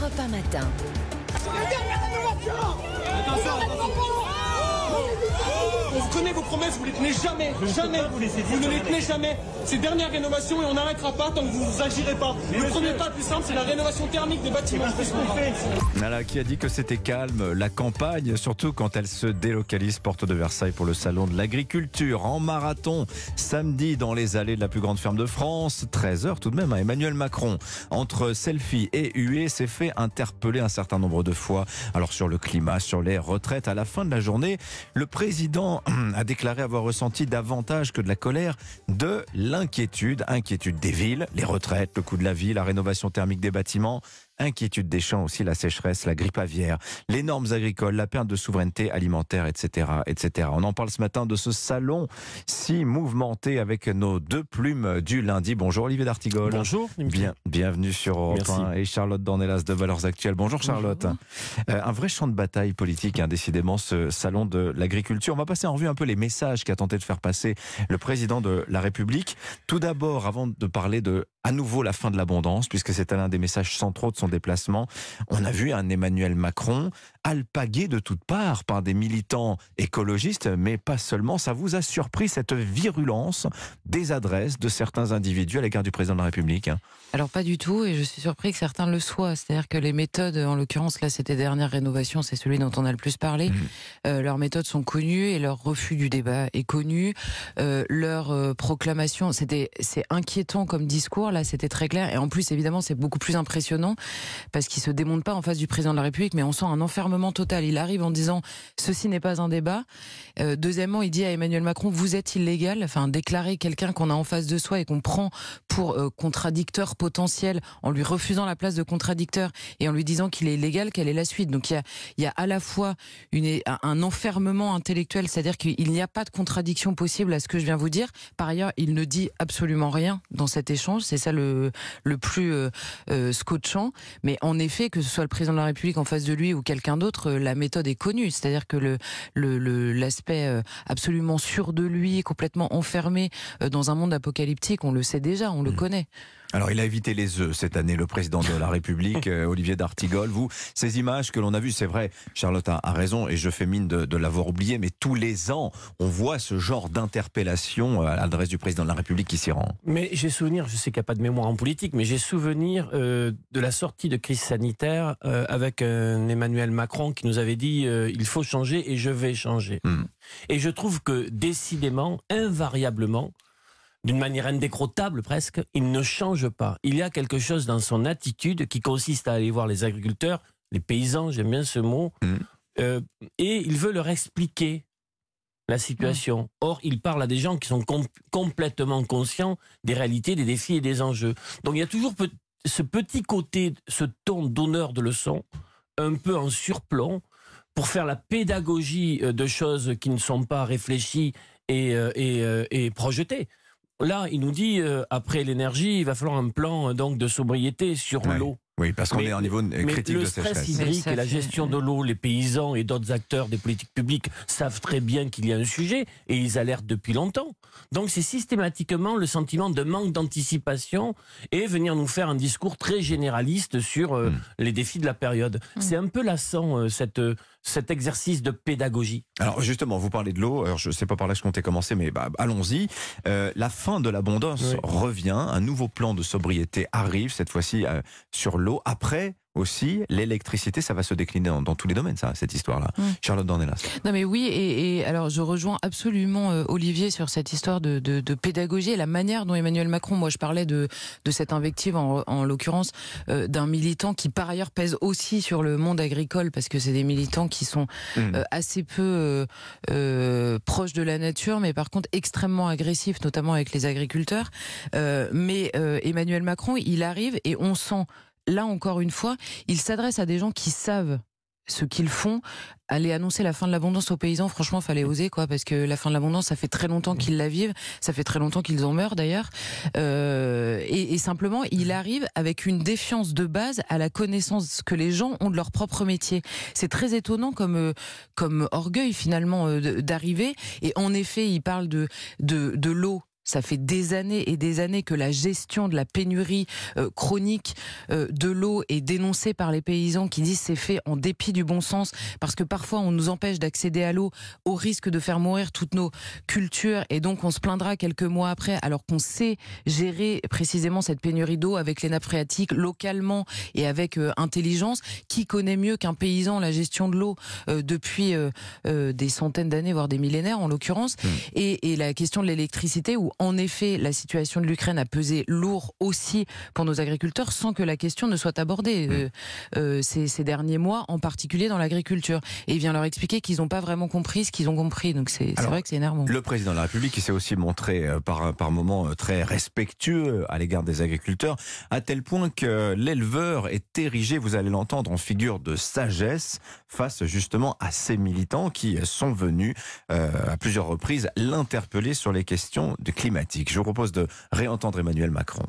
Europe 1 matin. On connaît vos promesses, vous les tenez jamais, jamais. Vous, ne les tenez jamais. Ces dernières rénovations et on n'arrêtera pas tant que vous n'agirez pas. Le premier pas le plus simple, c'est la rénovation thermique des bâtiments. Nala qui a dit que c'était calme, la campagne, surtout quand elle se délocalise porte de Versailles pour le salon de l'agriculture en marathon samedi dans les allées de la plus grande ferme de France. 13 heures tout de même. hein. Emmanuel Macron, entre selfie et huée, s'est fait interpeller un certain nombre de fois. Alors sur le climat, sur les retraites, à la fin de la journée, le président a déclaré avoir ressenti davantage que de la colère, de l'inquiétude. Inquiétude des villes, les retraites, le coût de la vie, la rénovation thermique des bâtiments. Inquiétude des champs aussi, la sécheresse, la grippe aviaire, les normes agricoles, la perte de souveraineté alimentaire, etc., etc. On en parle ce matin de ce salon si mouvementé avec nos deux plumes du lundi. Bonjour Olivier D'Artigol. Bonjour. Bien, bienvenue sur Europe Merci. 1 et Charlotte Dornelas de Valeurs Actuelles. Bonjour Charlotte. Euh, un vrai champ de bataille politique, hein, décidément, ce salon de l'agriculture. On va passer en revue un peu les messages qu'a tenté de faire passer le président de la République. Tout d'abord, avant de parler de à nouveau la fin de l'abondance, puisque c'est l'un des messages centraux de son déplacement, on a vu un Emmanuel Macron alpagué de toutes parts par des militants écologistes, mais pas seulement. Ça vous a surpris cette virulence des adresses de certains individus à l'égard du président de la République? Alors pas du tout, et je suis surpris que certains le soient. C'est-à-dire que les méthodes, en l'occurrence là, c'était dernière rénovation, c'est celui dont on a le plus parlé. Mhm. Euh, leurs méthodes sont connues et leur refus du débat est connu. Euh, leur euh, proclamation, c'était c'est inquiétant comme discours. Là, c'était très clair. Et en plus, évidemment, c'est beaucoup plus impressionnant parce qu'il se démonte pas en face du président de la République, mais on sent un enfermement total. Il arrive en disant ceci n'est pas un débat. Euh, deuxièmement, il dit à Emmanuel Macron vous êtes illégal. Enfin, déclarer quelqu'un qu'on a en face de soi et qu'on prend pour euh, contradicteur potentiel en lui refusant la place de contradicteur et en lui disant qu'il est illégal, quelle est la suite? Donc il y a, à la fois un enfermement intellectuel, c'est-à-dire qu'il n'y a pas de contradiction possible à ce que je viens vous dire. Par ailleurs, il ne dit absolument rien dans cet échange. C'est ça le, plus euh, scotchant. Mais en effet, que ce soit le président de la République en face de lui ou quelqu'un d'autre, euh, la méthode est connue. C'est-à-dire que le le- le- l'aspect euh, absolument sûr de lui, complètement enfermé euh, dans un monde apocalyptique, on le sait déjà, on le Mm. connaît. Alors, il a évité les œufs cette année, le président de la République, euh, Olivier D'Artigol. Vous, ces images que l'on a vues, c'est vrai, Charlotte a, raison, et je fais mine de, de l'avoir oublié, mais tous les ans, on voit ce genre d'interpellation euh, à l'adresse du président de la République qui s'y rend. Mais j'ai souvenir, je sais qu'il n'y a pas de mémoire en politique, mais j'ai souvenir euh, de la sortie de crise sanitaire euh, avec un Emmanuel Macron qui nous avait dit euh, il faut changer et je vais changer. Hmm. Et je trouve que décidément, invariablement, d'une manière indécrottable presque, il ne change pas. Il y a quelque chose dans son attitude qui consiste à aller voir les agriculteurs, les paysans, j'aime bien ce mot, Mhm. euh, et il veut leur expliquer la situation. Or, il parle à des gens qui sont com- complètement conscients des réalités, des défis et des enjeux. Donc, il y a toujours pe- ce petit côté, ce ton d'honneur de leçon, un peu en surplomb, pour faire la pédagogie euh, de choses qui ne sont pas réfléchies et, euh, et, et projetées. Là, il nous dit, euh, après l'énergie, il va falloir un plan euh, donc de sobriété sur Ouais. l'eau. Oui, parce qu'on est en niveau Mais critique le de stress sécheresse. Mais hydrique et la gestion de l'eau, les paysans et d'autres acteurs des politiques publiques savent très bien qu'il y a un sujet et ils alertent depuis longtemps. Donc c'est systématiquement le sentiment de manque d'anticipation et venir nous faire un discours très généraliste sur euh, Mm. les défis de la période. Mm. C'est un peu lassant euh, cette, euh, cet exercice de pédagogie. Alors justement, vous parlez de l'eau. Alors je sais pas par là que je comptais commencer, mais bah, allons-y. Euh, la fin de l'abondance Oui. revient. Un nouveau plan de sobriété arrive cette fois-ci euh, sur l'eau. Après aussi, l'électricité, ça va se décliner dans, dans tous les domaines, ça, cette histoire-là. Mm. Charlotte Dornelas. Non mais oui, et, et alors je rejoins absolument euh, Olivier sur cette histoire de, de, de pédagogie et la manière dont Emmanuel Macron, moi je parlais de, de cette invective en, en l'occurrence euh, d'un militant qui par ailleurs pèse aussi sur le monde agricole parce que c'est des militants qui sont Mm. euh, assez peu proches de la nature, mais par contre extrêmement agressifs, notamment avec les agriculteurs. Mais Emmanuel Macron, il arrive et on sent, là encore une fois, il s'adresse à des gens qui savent ce qu'ils font. Aller annoncer la fin de l'abondance aux paysans, franchement, fallait oser, quoi, parce que la fin de l'abondance, ça fait très longtemps qu'ils la vivent, ça fait très longtemps qu'ils en meurent d'ailleurs. Euh, et, et simplement, il arrive avec une défiance de base à la connaissance que les gens ont de leur propre métier. C'est très étonnant comme euh, comme orgueil finalement euh, d'arriver. Et en effet, il parle de de, de l'eau. Ça fait des années et des années que la gestion de la pénurie euh, chronique euh, de l'eau est dénoncée par les paysans qui disent c'est fait en dépit du bon sens parce que parfois on nous empêche d'accéder à l'eau au risque de faire mourir toutes nos cultures et donc on se plaindra quelques mois après alors qu'on sait gérer précisément cette pénurie d'eau avec les nappes phréatiques localement et avec euh, intelligence. Qui connaît mieux qu'un paysan la gestion de l'eau depuis des centaines d'années, voire des millénaires en l'occurrence? Mmh. et, et la question de l'électricité où en effet, la situation de l'Ukraine a pesé lourd aussi pour nos agriculteurs sans que la question ne soit abordée mmh. euh, euh, ces, derniers mois, en particulier dans l'agriculture. Et il vient leur expliquer qu'ils n'ont pas vraiment compris ce qu'ils ont compris. Donc c'est vrai que c'est énervant. Le président de la République, qui s'est aussi montré euh, par, par moments très respectueux à l'égard des agriculteurs, à tel point que l'éleveur est érigé, vous allez l'entendre, en figure de sagesse face justement à ces militants qui sont venus à plusieurs reprises l'interpeller sur les questions de je vous propose de réentendre Emmanuel Macron.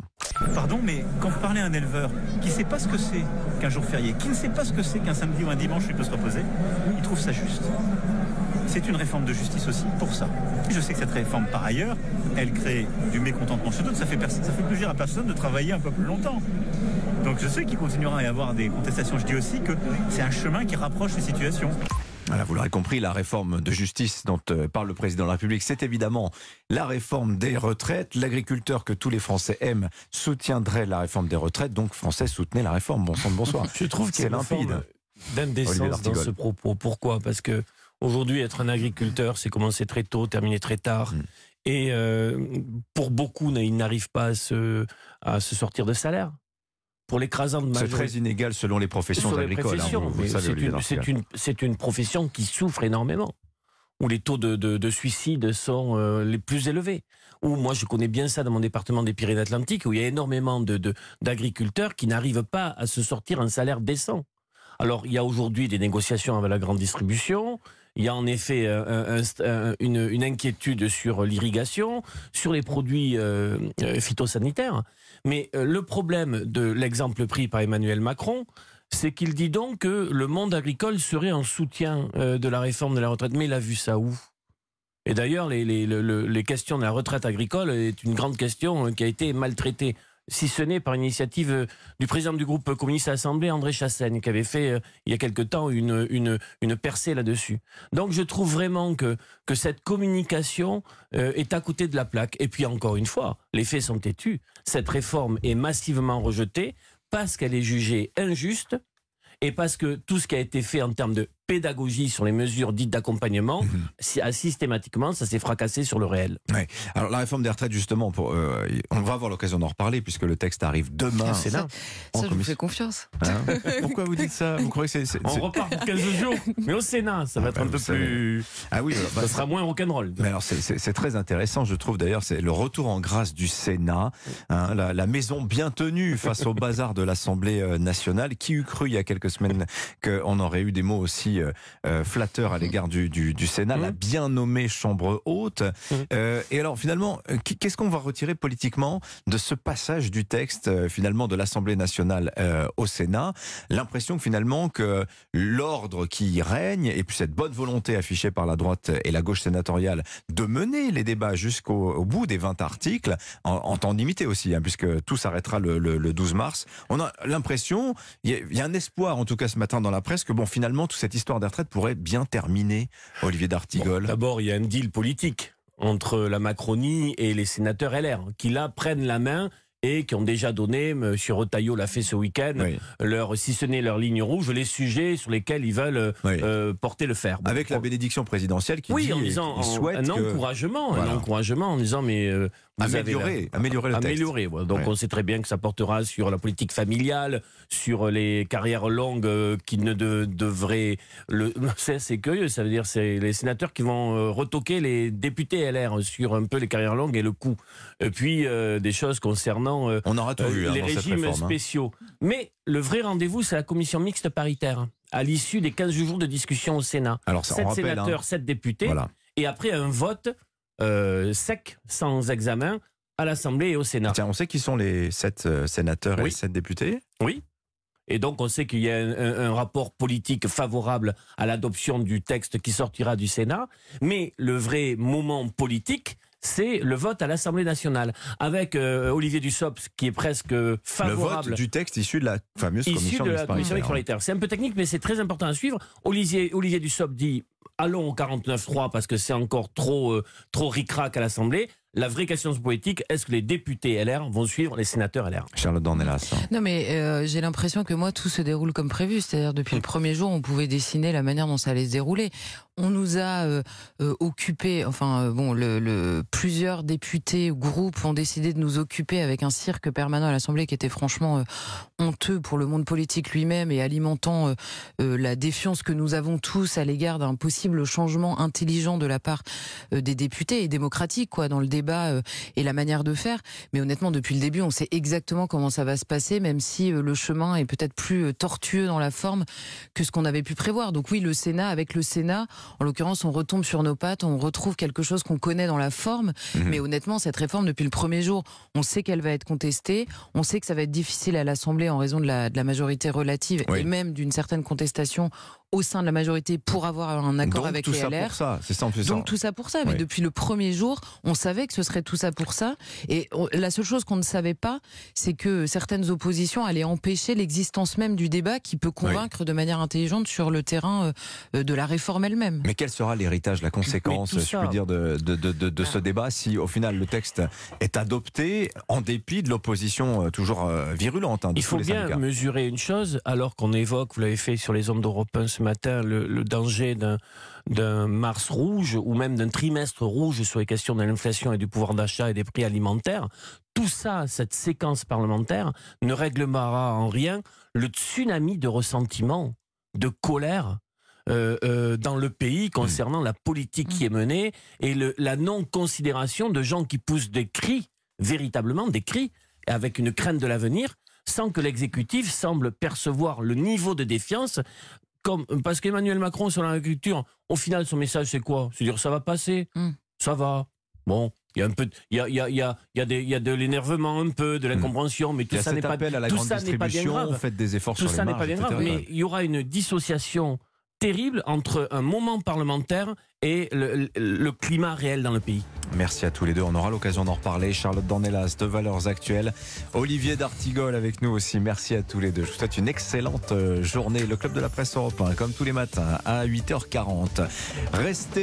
Pardon, mais quand vous parlez à un éleveur qui ne sait pas ce que c'est qu'un jour férié, qui ne sait pas ce que c'est qu'un samedi ou un dimanche où il peut se reposer, il trouve ça juste. C'est une réforme de justice aussi pour ça. Je sais que cette réforme, par ailleurs, elle crée du mécontentement chez d'autres. Ça fait plaisir à personne de travailler un peu plus longtemps. Donc je sais qu'il continuera à y avoir des contestations. Je dis aussi que c'est un chemin qui rapproche les situations. Voilà, vous l'aurez compris, la réforme de justice dont euh, parle le président de la République, c'est évidemment la réforme des retraites. L'agriculteur que tous les Français aiment soutiendrait la réforme des retraites, donc Français soutenez la réforme. Bon sang bonsoir. Je trouve que c'est limpide. D'indécence dans ce propos? Pourquoi? Parce que aujourd'hui, être un agriculteur, c'est commencer très tôt, terminer très tard. Mm. Et euh, pour beaucoup, ils n'arrivent pas à se sortir de salaire pour l'écrasante majorité. C'est très inégal selon les professions agricoles. c'est une, profession qui souffre énormément, où les taux de, de, suicide sont euh, les plus élevés. Où moi, je connais bien ça dans mon département des Pyrénées-Atlantiques, où il y a énormément d'agriculteurs qui n'arrivent pas à se sortir un salaire décent. Alors, il y a aujourd'hui des négociations avec la grande distribution. Il y a en effet euh, une, inquiétude sur l'irrigation, sur les produits euh, phytosanitaires. Mais euh, le problème de l'exemple pris par Emmanuel Macron, c'est qu'il dit donc que le monde agricole serait en soutien euh, de la réforme de la retraite. Mais il a vu ça où? Et d'ailleurs, les, les, questions de la retraite agricole est une grande question euh, qui a été maltraitée si ce n'est par initiative euh, du président du groupe communiste à l'Assemblée, André Chassaigne, qui avait fait euh, il y a quelque temps une, une, une percée là-dessus. Donc je trouve vraiment que, que cette communication euh, est à côté de la plaque. Et puis encore une fois, les faits sont têtus. Cette réforme est massivement rejetée parce qu'elle est jugée injuste et parce que tout ce qui a été fait en termes de pédagogie sur les mesures dites d'accompagnement, mhm. systématiquement, ça s'est fracassé sur le réel. Ouais. Alors la réforme des retraites, justement, pour, euh, on va avoir l'occasion d'en reparler puisque le texte arrive demain. C'est là. Ça, je vous fais confiance. Hein Pourquoi vous dites ça Vous croyez que c'est, On repart pour 15 jours, mais au Sénat, ça va être un peu plus. Ah oui, bah, ça sera moins rock'n'roll. Mais alors c'est, très intéressant, je trouve d'ailleurs, c'est le retour en grâce du Sénat, hein, la, maison bien tenue face au bazar de l'Assemblée euh, nationale. Qui eût cru il y a quelques semaines qu'on aurait eu des mots aussi euh, euh, flatteur à l'égard du, du, Sénat, la mmh. bien nommée Chambre haute. Mmh. Euh, et alors finalement, qu'est-ce qu'on va retirer politiquement de ce passage du texte finalement de l'Assemblée nationale au Sénat? L'impression finalement que l'ordre qui règne et puis cette bonne volonté affichée par la droite et la gauche sénatoriale de mener les débats jusqu'au bout des 20 articles, en, temps limité aussi, hein, puisque tout s'arrêtera le, le, 12 mars, on a l'impression, il y, y, a un espoir en tout cas ce matin dans la presse, que bon finalement toute cette histoire des retraites pourrait bien terminer, Olivier d'Artigol D'abord, il y a un deal politique entre la Macronie et les sénateurs LR, qui là prennent la main et qui ont déjà donné, M. Retailleau l'a fait ce week-end, leur, si ce n'est leur ligne rouge, les sujets sur lesquels ils veulent euh, porter le fer. Avec la bénédiction présidentielle qui oui, dit en disant, un encouragement, un encouragement en disant mais euh, améliorer, améliorer le améliorer, Donc on sait très bien que ça portera sur la politique familiale, sur les carrières longues euh, qui ne devraient. Le... C'est curieux, ça veut dire c'est les sénateurs qui vont retoquer les députés LR sur un peu les carrières longues et le coût. Et puis des choses concernant euh, On aura euh, hein, les régimes hein. spéciaux. Mais le vrai rendez-vous, c'est la commission mixte paritaire, à l'issue des 15 jours de discussion au Sénat. Alors, 7 hein. sénateurs, 7 députés, et après un vote euh, sec, sans examen, à l'Assemblée et au Sénat. Tiens, on sait qui sont les 7 sénateurs et les 7 députés? Oui. Et donc, on sait qu'il y a un, rapport politique favorable à l'adoption du texte qui sortira du Sénat. Mais le vrai moment politique, c'est le vote à l'Assemblée nationale, avec euh, Olivier Dussopt qui est presque favorable. Le vote du texte issu de la fameuse issu commission de la commission. C'est un peu technique, mais c'est très important à suivre. Olivier, Olivier Dussopt dit allons au 49-3 parce que c'est encore trop, euh, trop ric-rac à l'Assemblée. La vraie question politique, est-ce que les députés LR vont suivre les sénateurs LR Charlotte Dornelas. Non, mais euh, j'ai l'impression que moi, tout se déroule comme prévu. C'est-à-dire, depuis le premier jour, on pouvait dessiner la manière dont ça allait se dérouler. On nous a euh, euh, occupé, enfin, euh, bon, le, le, plusieurs députés ou groupes ont décidé de nous occuper avec un cirque permanent à l'Assemblée qui était franchement euh, honteux pour le monde politique lui-même et alimentant la défiance que nous avons tous à l'égard d'un possible changement intelligent de la part des députés et démocratique, quoi, dans le débat et la manière de faire. Mais honnêtement, depuis le début, on sait exactement comment ça va se passer, même si le chemin est peut-être plus tortueux dans la forme que ce qu'on avait pu prévoir. Donc oui, le Sénat, avec le Sénat, en l'occurrence, on retombe sur nos pattes, on retrouve quelque chose qu'on connaît dans la forme. Mhm. Mais honnêtement, cette réforme, depuis le premier jour, on sait qu'elle va être contestée, on sait que ça va être difficile à l'Assemblée en raison de la, de la majorité relative Oui. et même d'une certaine contestation au sein de la majorité pour avoir un accord Donc avec tout les ça LR. pour ça, c'est ça en hein. Donc tout ça pour ça. Mais Oui. depuis le premier jour, on savait que ce serait tout ça pour ça. Et on- la seule chose qu'on ne savait pas, c'est que certaines oppositions allaient empêcher l'existence même du débat qui peut convaincre de manière intelligente sur le terrain euh, de la réforme elle-même. Mais quel sera l'héritage, la conséquence, je puis dire, de, de, de, de- de ce débat si au final le texte est adopté en dépit de l'opposition euh, toujours euh, virulente hein, de Il tous faut les bien syndicats. mesurer une chose, alors qu'on évoque, vous l'avez fait sur les ondes d'Europe 1 ce matin, le, le danger d'un d'un mars rouge ou même d'un trimestre rouge sur les questions de l'inflation et du pouvoir d'achat et des prix alimentaires. Tout ça, cette séquence parlementaire, ne réglera en rien le tsunami de ressentiment, de colère euh, euh, dans le pays concernant la politique qui est menée et le, la non-considération de gens qui poussent des cris, véritablement des cris, avec une crainte de l'avenir, sans que l'exécutif semble percevoir le niveau de défiance. Comme, parce qu'Emmanuel Macron, sur l'agriculture, au final, son message, c'est quoi? C'est dire ça va passer, Mm. ça va. Bon, il y a un peu, de- il y a, il y a, il y a, il y a, des- il y a de l'énervement un peu, de l'incompréhension, mais tout ça n'est pas, appel à la tout grande ça n'est pas bien grave. faites des efforts Tout sur ça les n'est pas bien grave, mais il y aura une dissociation terrible entre un moment parlementaire et le, climat réel dans le pays. Merci à tous les deux. On aura l'occasion d'en reparler. Charlotte Dornelas de Valeurs Actuelles. Olivier D'Artigol avec nous aussi. Merci à tous les deux. Je vous souhaite une excellente euh, journée. Le Club de la Presse européen, comme tous les matins, à 8h40. Restez